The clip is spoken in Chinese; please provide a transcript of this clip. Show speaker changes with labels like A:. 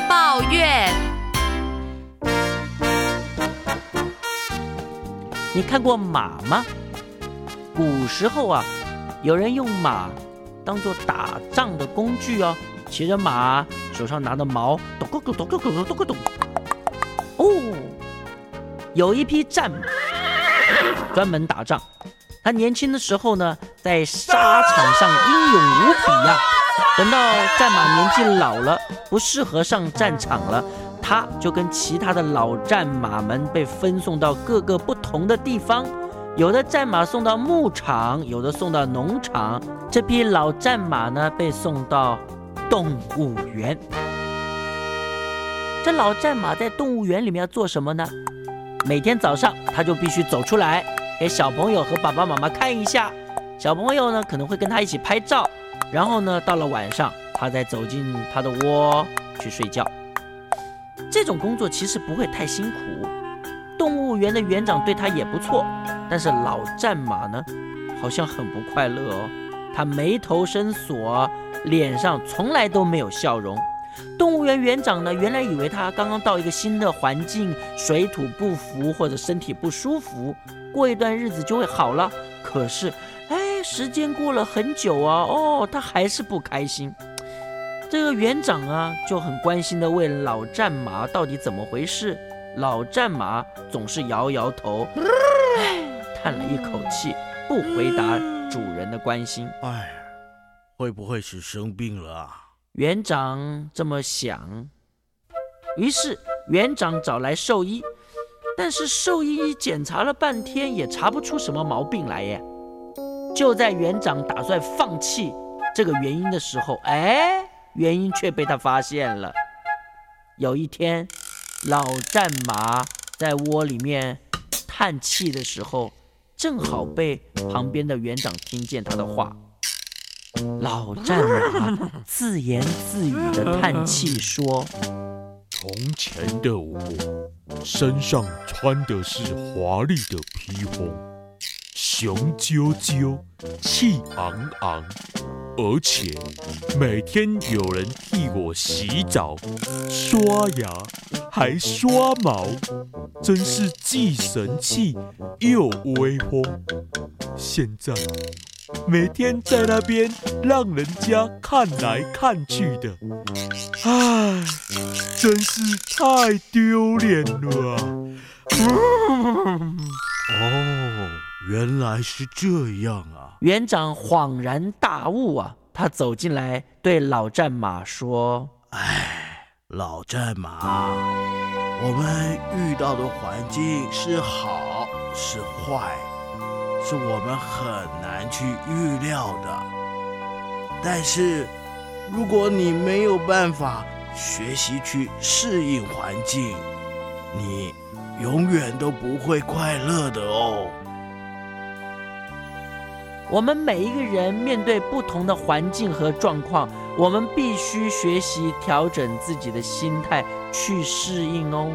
A: 抱怨。
B: 你看过马吗？古时候啊，有人用马当做打仗的工具哦，骑着马，手上拿着矛，咚咚咚咚咚咚咚咚。哦，有一匹战马，专门打仗。他年轻的时候呢，在沙场上英勇无比呀。等到战马年纪老了，不适合上战场了。他就跟其他的老战马们被分送到各个不同的地方，有的战马送到牧场，有的送到农场。这批老战马呢，被送到动物园。这老战马在动物园里面要做什么呢？每天早上他就必须走出来，给小朋友和爸爸妈妈看一下。小朋友呢可能会跟他一起拍照，然后呢到了晚上，他再走进他的窝去睡觉。这种工作其实不会太辛苦，动物园的园长对他也不错，但是老战马呢，好像很不快乐哦。他眉头深锁，脸上从来都没有笑容。动物园园长呢，原来以为他刚刚到一个新的环境，水土不服或者身体不舒服，过一段日子就会好了。可是，哎，时间过了很久啊，哦，他还是不开心。这个园长啊，就很关心的问老战马到底怎么回事。老战马总是摇摇头，叹了一口气，不回答主人的关心。
C: 哎，会不会是生病了啊？
B: 园长这么想。于是园长找来兽医，但是兽医检查了半天也查不出什么毛病来耶。就在园长打算放弃这个原因的时候，哎。原因却被他发现了。有一天，老战马在窝里面叹气的时候，正好被旁边的园长听见他的话。老战马自言自语的叹气说：“
D: 从前的我，身上穿的是华丽的披风，雄赳赳，气昂昂。”而且每天有人替我洗澡、刷牙，还刷毛，真是既神气又威风。现在每天在那边让人家看来看去的，唉，真是太丢脸了。
C: 原来是这样啊。
B: 园长恍然大悟啊！他走进来，对老战马说：“
C: 哎，老战马，我们遇到的环境是好是坏，是我们很难去预料的。但是，如果你没有办法学习去适应环境，你永远都不会快乐的哦。”
B: 我们每一个人面对不同的环境和状况，我们必须学习调整自己的心态去适应哦。